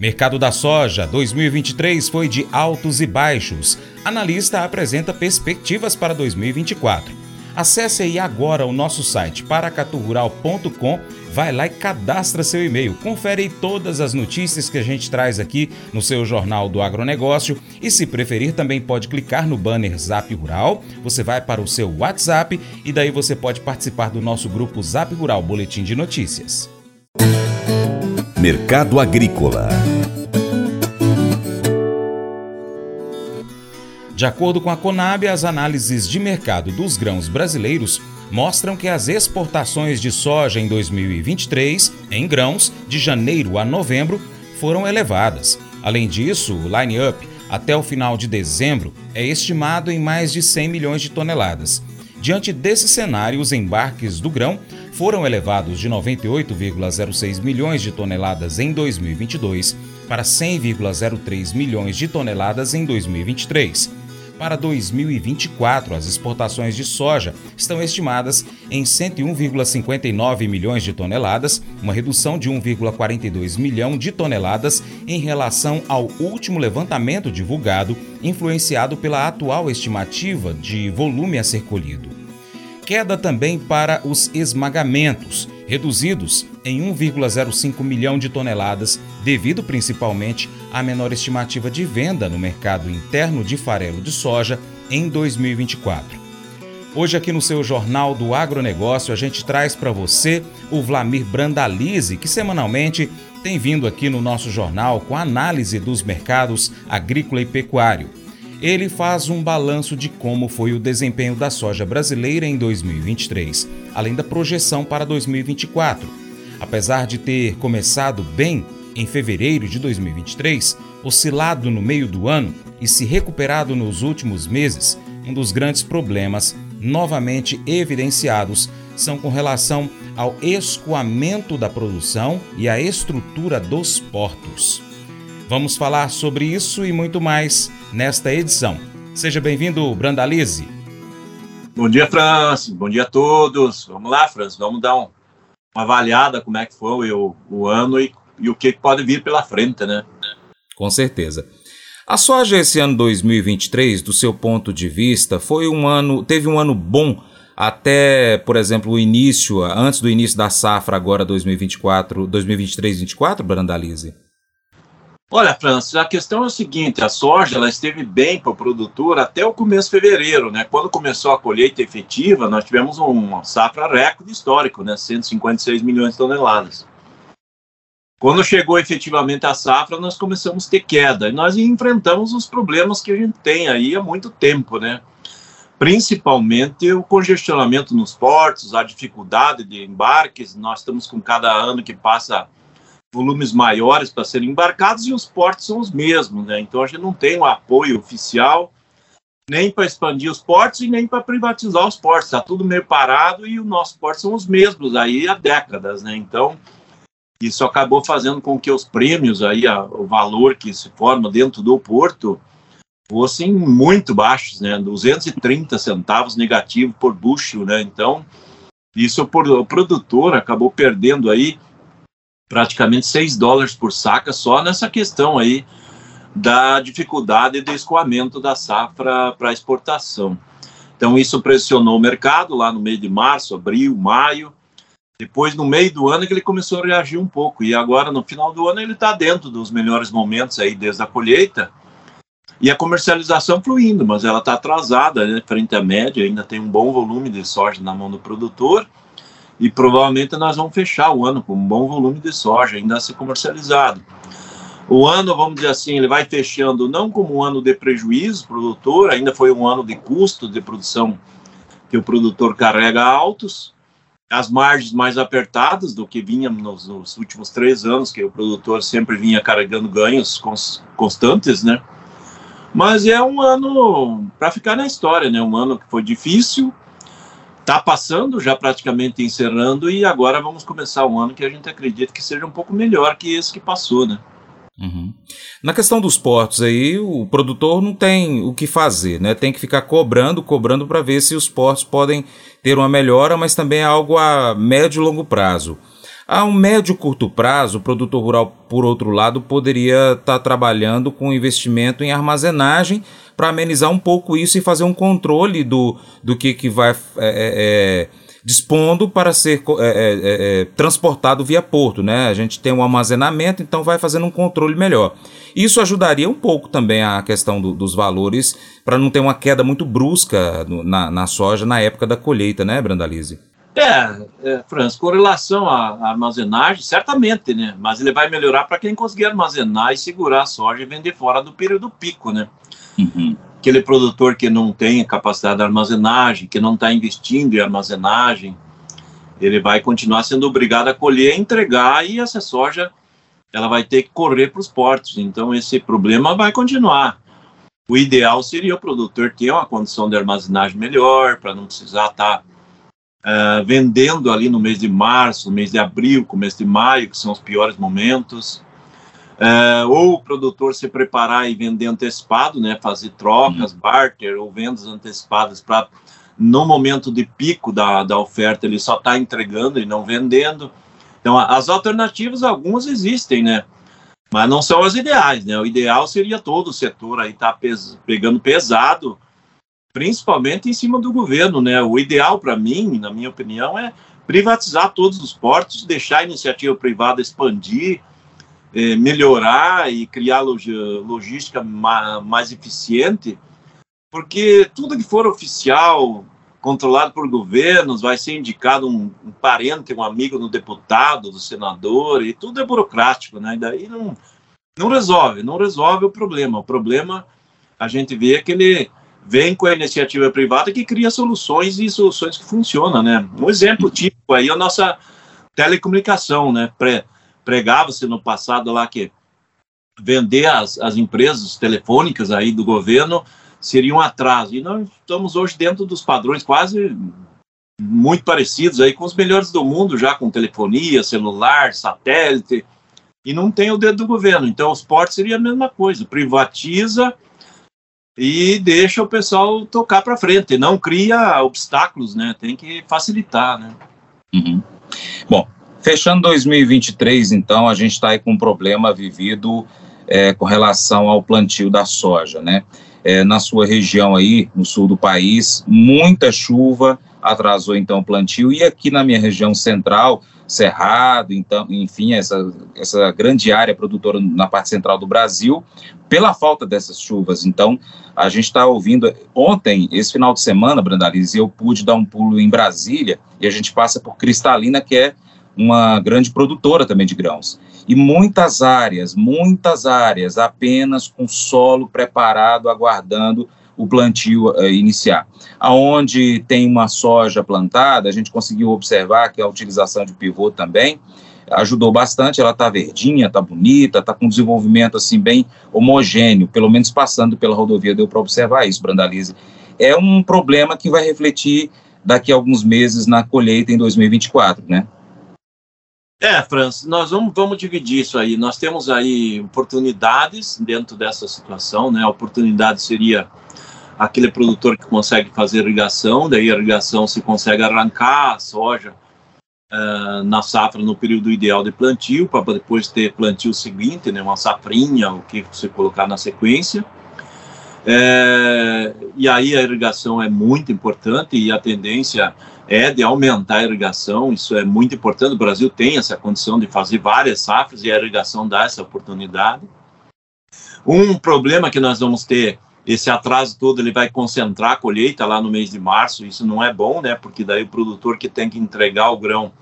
Mercado da soja 2023 foi de altos e baixos. Analista apresenta perspectivas para 2024. Acesse aí agora o nosso site paracaturural.com, vai lá e cadastra seu e-mail. Confere aí todas as notícias que a gente traz aqui no seu Jornal do Agronegócio e se preferir também pode clicar no banner Zap Rural, você vai para o seu WhatsApp e daí você pode participar do nosso grupo Zap Rural Boletim de Notícias. Mercado Agrícola De acordo com a Conab, as análises de mercado dos grãos brasileiros mostram que as exportações de soja em 2023, em grãos, de janeiro a novembro, foram elevadas. Além disso, o line-up até o final de dezembro é estimado em mais de 100 milhões de toneladas. Diante desse cenário, os embarques do grão foram elevados de 98,06 milhões de toneladas em 2022 para 100,03 milhões de toneladas em 2023. Para 2024, as exportações de soja estão estimadas em 101,59 milhões de toneladas, uma redução de 1,42 milhão de toneladas em relação ao último levantamento divulgado, influenciado pela atual estimativa de volume a ser colhido queda também para os esmagamentos, reduzidos em 1,05 milhão de toneladas, devido principalmente à menor estimativa de venda no mercado interno de farelo de soja em 2024. Hoje, aqui no seu Jornal do Agronegócio, a gente traz para você o Vlamir Brandalize, que semanalmente tem vindo aqui no nosso jornal com análise dos mercados agrícola e pecuário ele faz um balanço de como foi o desempenho da soja brasileira em 2023, além da projeção para 2024. Apesar de ter começado bem em fevereiro de 2023, oscilado no meio do ano e se recuperado nos últimos meses, um dos grandes problemas novamente evidenciados são com relação ao escoamento da produção e à estrutura dos portos. Vamos falar sobre isso e muito mais nesta edição. Seja bem-vindo, Brandalize. Bom dia, Francis. Bom dia a todos. Vamos lá, Francis. Vamos dar um, uma avaliada como é que foi o, o ano e, e o que pode vir pela frente, né? Com certeza. A soja esse ano 2023, do seu ponto de vista, foi um ano, teve um ano bom até, por exemplo, o início, antes do início da safra agora 2024, 2023-24, Brandalize? Olha, Francis, a questão é o seguinte: a soja ela esteve bem para o produtor até o começo de fevereiro, né? Quando começou a colheita efetiva, nós tivemos uma safra recorde histórico, né? 156 milhões de toneladas. Quando chegou efetivamente a safra, nós começamos a ter queda e nós enfrentamos os problemas que a gente tem aí há muito tempo, né? Principalmente o congestionamento nos portos, a dificuldade de embarques. Nós estamos com cada ano que passa volumes maiores para serem embarcados e os portos são os mesmos, né? Então a gente não tem um apoio oficial nem para expandir os portos e nem para privatizar os portos. Está tudo meio parado e os nossos portos são os mesmos aí há décadas, né? Então isso acabou fazendo com que os prêmios aí, a, o valor que se forma dentro do porto fossem muito baixos, né? 230 centavos negativo por bushel, né? Então isso o produtor acabou perdendo aí praticamente 6 dólares por saca só nessa questão aí da dificuldade de escoamento da safra para exportação. Então isso pressionou o mercado lá no meio de março, abril, maio. Depois, no meio do ano, que ele começou a reagir um pouco. E agora, no final do ano, ele está dentro dos melhores momentos aí desde a colheita. E a comercialização fluindo, mas ela está atrasada, né, frente à média. Ainda tem um bom volume de soja na mão do produtor e provavelmente nós vamos fechar o ano com um bom volume de soja ainda a ser comercializado. O ano, vamos dizer assim, ele vai fechando não como um ano de prejuízo produtor, ainda foi um ano de custo de produção que o produtor carrega altos, as margens mais apertadas do que vinha nos, nos últimos três anos, que o produtor sempre vinha carregando ganhos cons, constantes, né? Mas é um ano para ficar na história, né? Um ano que foi difícil, está passando, já praticamente encerrando, e agora vamos começar um ano que a gente acredita que seja um pouco melhor que esse que passou, né? Uhum. Na questão dos portos aí, o produtor não tem o que fazer, né? Tem que ficar cobrando, cobrando para ver se os portos podem ter uma melhora, mas também é algo a médio e longo prazo. A um médio curto prazo, o produtor rural, por outro lado, poderia estar tá trabalhando com investimento em armazenagem para amenizar um pouco isso e fazer um controle do, do que, que vai é, é, é dispondo para ser é, é, é, transportado via porto. Né? A gente tem um armazenamento, então vai fazendo um controle melhor. Isso ajudaria um pouco também a questão do, dos valores para não ter uma queda muito brusca no, na, na, soja na época da colheita, né, Brandalize? É, é Franz, com relação à armazenagem, certamente, né? Mas ele vai melhorar para quem conseguir armazenar e segurar a soja e vender fora do período pico, né? Uhum. Aquele produtor que não tem capacidade de armazenagem, que não está investindo em armazenagem, ele vai continuar sendo obrigado a colher, entregar e essa soja ela vai ter que correr para os portos. Então esse problema vai continuar. O ideal seria o produtor ter uma condição de armazenagem melhor para não precisar estar tá, uh, vendendo ali no mês de março, mês de abril, começo de maio, que são os piores momentos. Uh, ou o produtor se preparar e vender antecipado, né, fazer trocas, uhum. barter ou vendas antecipadas para no momento de pico da, da oferta ele só está entregando e não vendendo. Então as alternativas algumas existem, né? Mas não são as ideais, né? O ideal seria todo o setor aí estar tá pes pegando pesado, principalmente em cima do governo, né? O ideal para mim, na minha opinião, é privatizar todos os portos, deixar a iniciativa privada expandir, é, melhorar e criar log logística ma mais eficiente, porque tudo que for oficial, controlado por governos, vai ser indicado um, um, parente, um amigo do deputado, do senador, e tudo é burocrático, né? E daí não, não resolve, não resolve o problema. O problema a gente vê que ele vem com a iniciativa privada que cria soluções e soluções que funcionam, né? Um exemplo típico aí é a nossa telecomunicação, né? Pré, pregava-se no passado lá que vender as, as empresas telefônicas aí do governo seria um atraso. E nós estamos hoje dentro dos padrões quase muito parecidos aí com os melhores do mundo, já com telefonia, celular, satélite, e não tem o dedo do governo. Então, os portos seria a mesma coisa, privatiza e deixa o pessoal tocar para frente, não cria obstáculos, né? Tem que facilitar, né? Uhum. Bom, Fechando 2023, então, a gente está aí com um problema vivido é, com relação ao plantio da soja, né? É, na sua região aí, no sul do país, muita chuva atrasou então o plantio e aqui na minha região central, Cerrado, então, enfim, essa, essa grande área produtora na parte central do Brasil, pela falta dessas chuvas. Então, a gente está ouvindo, ontem, esse final de semana, Brandalize, eu pude dar um pulo em Brasília e a gente passa por Cristalina, que é uma grande produtora também de grãos. E muitas áreas, muitas áreas apenas com solo preparado, aguardando o plantio uh, iniciar. Aonde tem uma soja plantada, a gente conseguiu observar que a utilização de pivô também ajudou bastante, ela está verdinha, está bonita, está com desenvolvimento assim bem homogêneo, pelo menos passando pela rodovia deu para observar isso, Brandalize. É um problema que vai refletir daqui a alguns meses na colheita em 2024, né? É, Franz, nós vamos, vamos dividir isso aí. Nós temos aí oportunidades dentro dessa situação, né? A oportunidade seria aquele produtor que consegue fazer irrigação, daí a irrigação se consegue arrancar a soja uh, na safra no período ideal de plantio, para depois ter plantio seguinte, né? Uma safrinha, o que você colocar na sequência. É, e aí a irrigação é muito importante e a tendência é de aumentar a irrigação, isso é muito importante. O Brasil tem essa condição de fazer várias safras e a irrigação dá essa oportunidade. Um problema que nós vamos ter, esse atraso todo, ele vai concentrar a colheita lá no mês de março, isso não é bom, né? Porque daí o produtor que tem que entregar o grão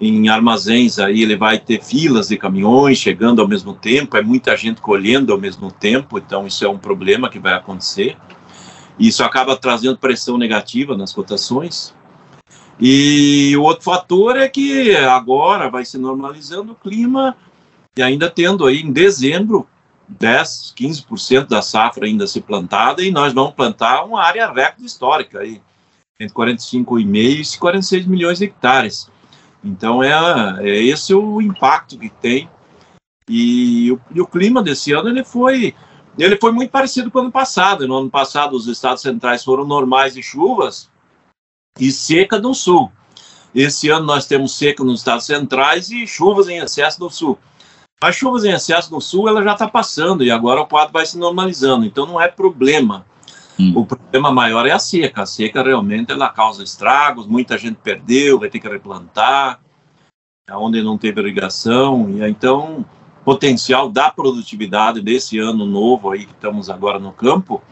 em armazéns aí ele vai ter filas de caminhões chegando ao mesmo tempo, é muita gente colhendo ao mesmo tempo, então isso é um problema que vai acontecer. Isso acaba trazendo pressão negativa nas cotações. E o outro fator é que agora vai se normalizando o clima e ainda tendo aí em dezembro 10, 15% da safra ainda se plantada e nós vamos plantar uma área recorde histórica aí, entre 45,5 e 46 milhões de hectares. Então é, é esse o impacto que tem e o, e o clima desse ano ele foi ele foi muito parecido com o ano passado. No ano passado os estados centrais foram normais de chuvas, e seca no sul. Esse ano nós temos seca nos estados centrais e chuvas em excesso no sul. As chuvas em excesso no sul ela já está passando e agora o quadro vai se normalizando, então não é problema. Hum. O problema maior é a seca. A seca realmente ela causa estragos, muita gente perdeu, vai ter que replantar, onde não teve irrigação, e então potencial da produtividade desse ano novo aí que estamos agora no campo,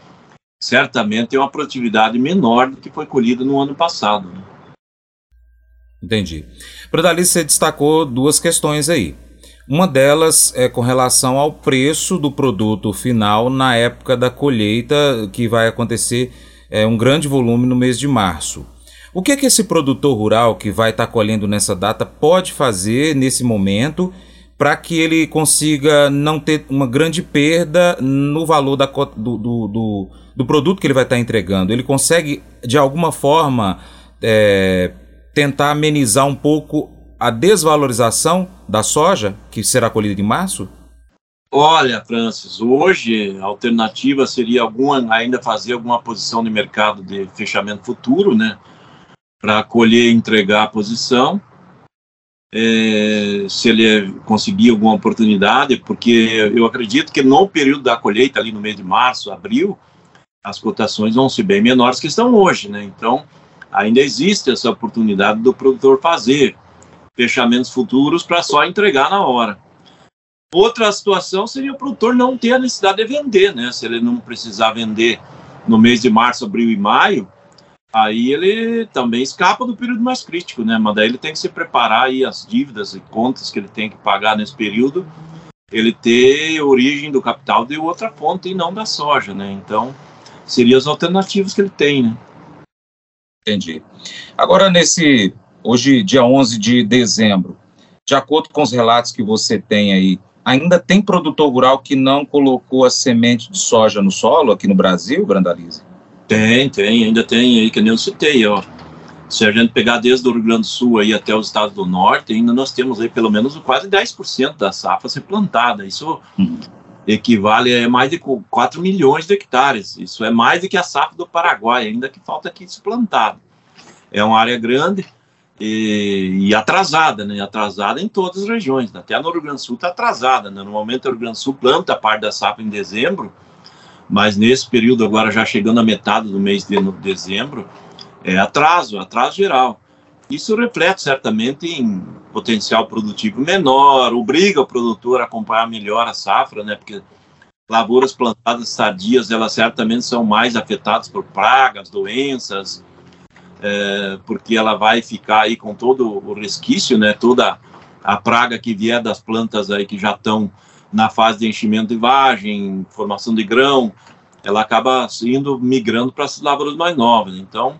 certamente é uma produtividade menor do que foi colhida no ano passado. Né? Entendi. Bradalice, você destacou duas questões aí. Uma delas é com relação ao preço do produto final na época da colheita, que vai acontecer é, um grande volume no mês de março. O que, é que esse produtor rural que vai estar tá colhendo nessa data pode fazer nesse momento para que ele consiga não ter uma grande perda no valor da, do, do, do, do produto que ele vai estar tá entregando? Ele consegue, de alguma forma, é, tentar amenizar um pouco a desvalorização da soja, que será colhida em março? Olha, Francis, hoje a alternativa seria alguma, ainda fazer alguma posição de mercado de fechamento futuro, né? Para colher e entregar a posição. É, se ele conseguir alguma oportunidade, porque eu acredito que no período da colheita, ali no mês de março, abril, as cotações vão ser bem menores que estão hoje, né? Então, ainda existe essa oportunidade do produtor fazer fechamentos futuros para só entregar na hora. Outra situação seria o produtor não ter a necessidade de vender, né? Se ele não precisar vender no mês de março, abril e maio, aí ele também escapa do período mais crítico, né? Mas daí ele tem que se preparar aí as dívidas e contas que ele tem que pagar nesse período, ele ter origem do capital de outra fonte e não da soja, né? Então, seriam as alternativas que ele tem, né? Entendi. Agora, nesse hoje, dia 11 de dezembro, de acordo com os relatos que você tem aí, ainda tem produtor rural que não colocou a semente de soja no solo aqui no Brasil, Brandalize? Tem, tem, ainda tem aí, que nem eu citei, ó. Se a gente pegar desde o Rio Grande do Sul aí até os estados do norte, ainda nós temos aí pelo menos quase 10% da safra ser plantada. Isso uhum. equivale a mais de 4 milhões de hectares. Isso é mais do que a safra do Paraguai, ainda que falta aqui se plantado. É uma área grande, e, e, atrasada, né? Atrasada em todas as regiões. Até no Rio Grande do Sul está atrasada. Né? No momento, o Rio Grande do Sul planta a parte da safra em dezembro, mas nesse período, agora já chegando a metade do mês de dezembro, é atraso, atraso geral. Isso reflete certamente em potencial produtivo menor, obriga o produtor a acompanhar melhor a safra, né? Porque lavouras plantadas tardias, elas certamente são mais afetadas por pragas, doenças, é, porque ela vai ficar aí com todo o resquício, né, toda a praga que vier das plantas aí que já estão na fase de enchimento de vagem, formação de grão, ela acaba indo migrando para as lavouras mais novas. Então,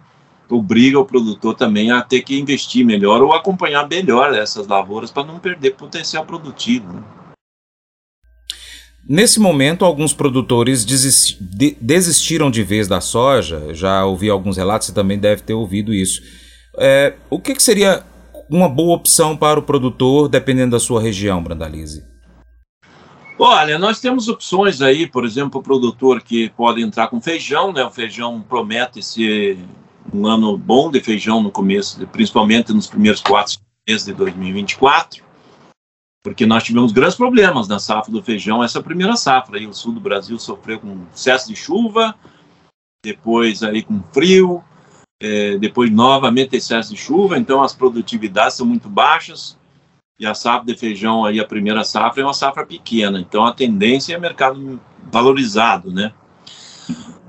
obriga o produtor também a ter que investir melhor ou acompanhar melhor essas lavouras para não perder potencial produtivo. Né? Nesse momento, alguns produtores desistiram de vez da soja. Já ouvi alguns relatos, você também deve ter ouvido isso. É, o que, que, seria uma boa opção para o produtor, dependendo da sua região, Brandalize? Olha, nós temos opções aí, por exemplo, o produtor que pode entrar com feijão, né? O feijão promete ser um ano bom de feijão no começo, principalmente nos primeiros quatro meses de 2024 porque nós tivemos grandes problemas na safra do feijão, essa primeira safra. Aí o sul do Brasil sofreu com excesso de chuva, depois aí com frio, é, depois novamente excesso de chuva, então as produtividades são muito baixas e a safra de feijão aí a primeira safra é uma safra pequena, então a tendência é mercado valorizado, né?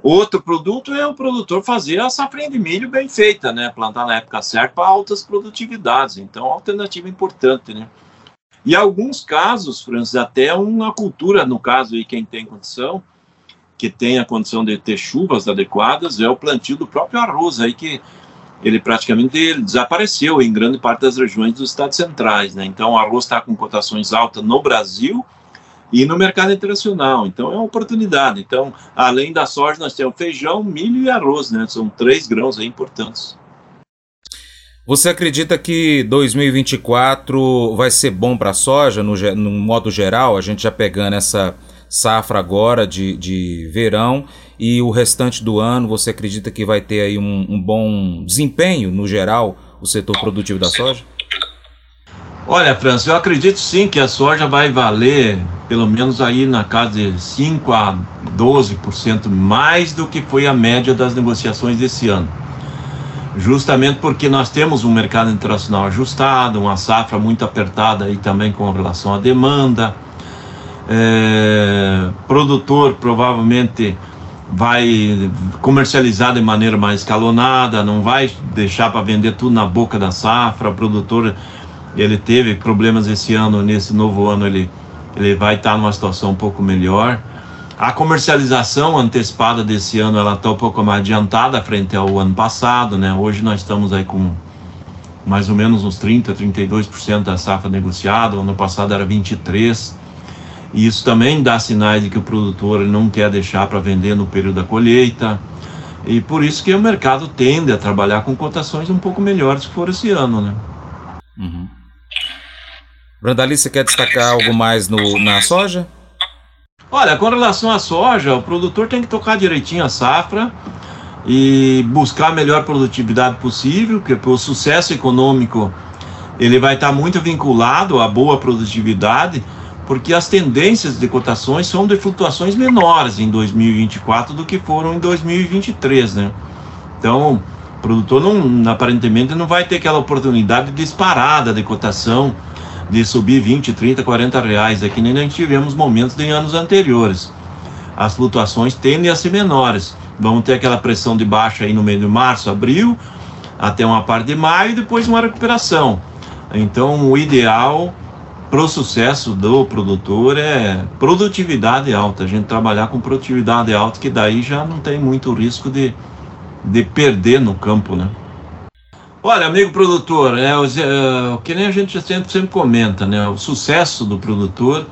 Outro produto é o produtor fazer a safra de milho bem feita, né? Plantar na época certa para altas produtividades. Então, alternativa importante, né? E alguns casos, Francis, até uma cultura, no caso aí, quem tem condição, que tem a condição de ter chuvas adequadas, é o plantio do próprio arroz aí, que ele praticamente ele desapareceu em grande parte das regiões dos estados centrais, né? Então, o arroz está com cotações altas no Brasil e no mercado internacional. Então, é uma oportunidade. Então, além da soja, nós temos feijão, milho e arroz, né? São três grãos aí importantes. Você acredita que 2024 vai ser bom para a soja, no, no, modo geral? A gente já pegando essa safra agora de, de verão e o restante do ano, você acredita que vai ter aí um, um bom desempenho no geral o setor produtivo da soja? Olha, França, eu acredito sim que a soja vai valer pelo menos aí na casa de 5 a 12% mais do que foi a média das negociações desse ano. Justamente porque nós temos um mercado internacional ajustado, uma safra muito apertada aí também com relação à demanda. É, produtor provavelmente vai comercializar de maneira mais escalonada, não vai deixar para vender tudo na boca da safra. O produtor ele teve problemas esse ano, nesse novo ano ele, ele vai estar tá numa situação um pouco melhor. A comercialização antecipada desse ano ela está um pouco mais adiantada frente ao ano passado, né? Hoje nós estamos aí com mais ou menos uns 30, 32% da safra negociada. O ano passado era 23. E isso também dá sinais de que o produtor não quer deixar para vender no período da colheita. E por isso que o mercado tende a trabalhar com cotações um pouco melhores que foram esse ano, né? Uhum. Brandali, você quer destacar algo mais no, na soja? Olha, com relação à soja, o produtor tem que tocar direitinho a safra e buscar a melhor produtividade possível, porque o sucesso econômico ele vai estar muito vinculado à boa produtividade porque as tendências de cotações são de flutuações menores em 2024 do que foram em 2023, né? Então, o produtor não, aparentemente não vai ter aquela oportunidade disparada de cotação de subir 20, 30, 40 reais, aqui nem nós tivemos momentos em anos anteriores. As flutuações tendem a ser menores. Vamos ter aquela pressão de baixa aí no meio de março, abril, até uma parte de maio e depois uma recuperação. Então, o ideal para o sucesso do produtor é produtividade alta, a gente trabalhar com produtividade alta, que daí já não tem muito risco de, de perder no campo, né? Olha, amigo produtor, é, o, é, que nem a gente sempre, sempre comenta, né? O sucesso do produtor,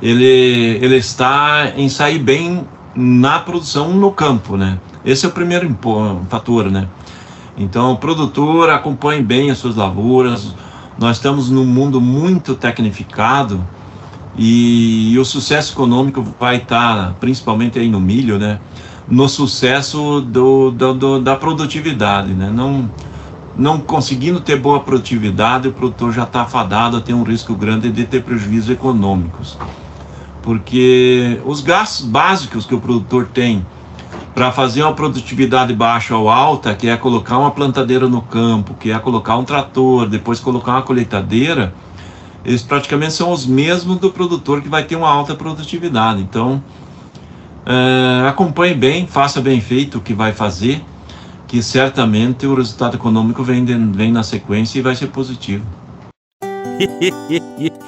ele, ele está em sair bem na produção no campo, né? Esse é o primeiro fator, né? Então, o produtor acompanhe bem as suas lavouras, nós estamos num mundo muito tecnificado e, e o sucesso econômico vai estar, principalmente aí no milho, né? No sucesso do, do, do, da produtividade, né? Não, não conseguindo ter boa produtividade, o produtor já está afadado a ter um risco grande de ter prejuízos econômicos. Porque os gastos básicos que o produtor tem para fazer uma produtividade baixa ou alta, que é colocar uma plantadeira no campo, que é colocar um trator, depois colocar uma colheitadeira, eles praticamente são os mesmos do produtor que vai ter uma alta produtividade. Então, é, acompanhe bem, faça bem feito o que vai fazer, que certamente o resultado econômico vem, vem na sequência e vai ser positivo.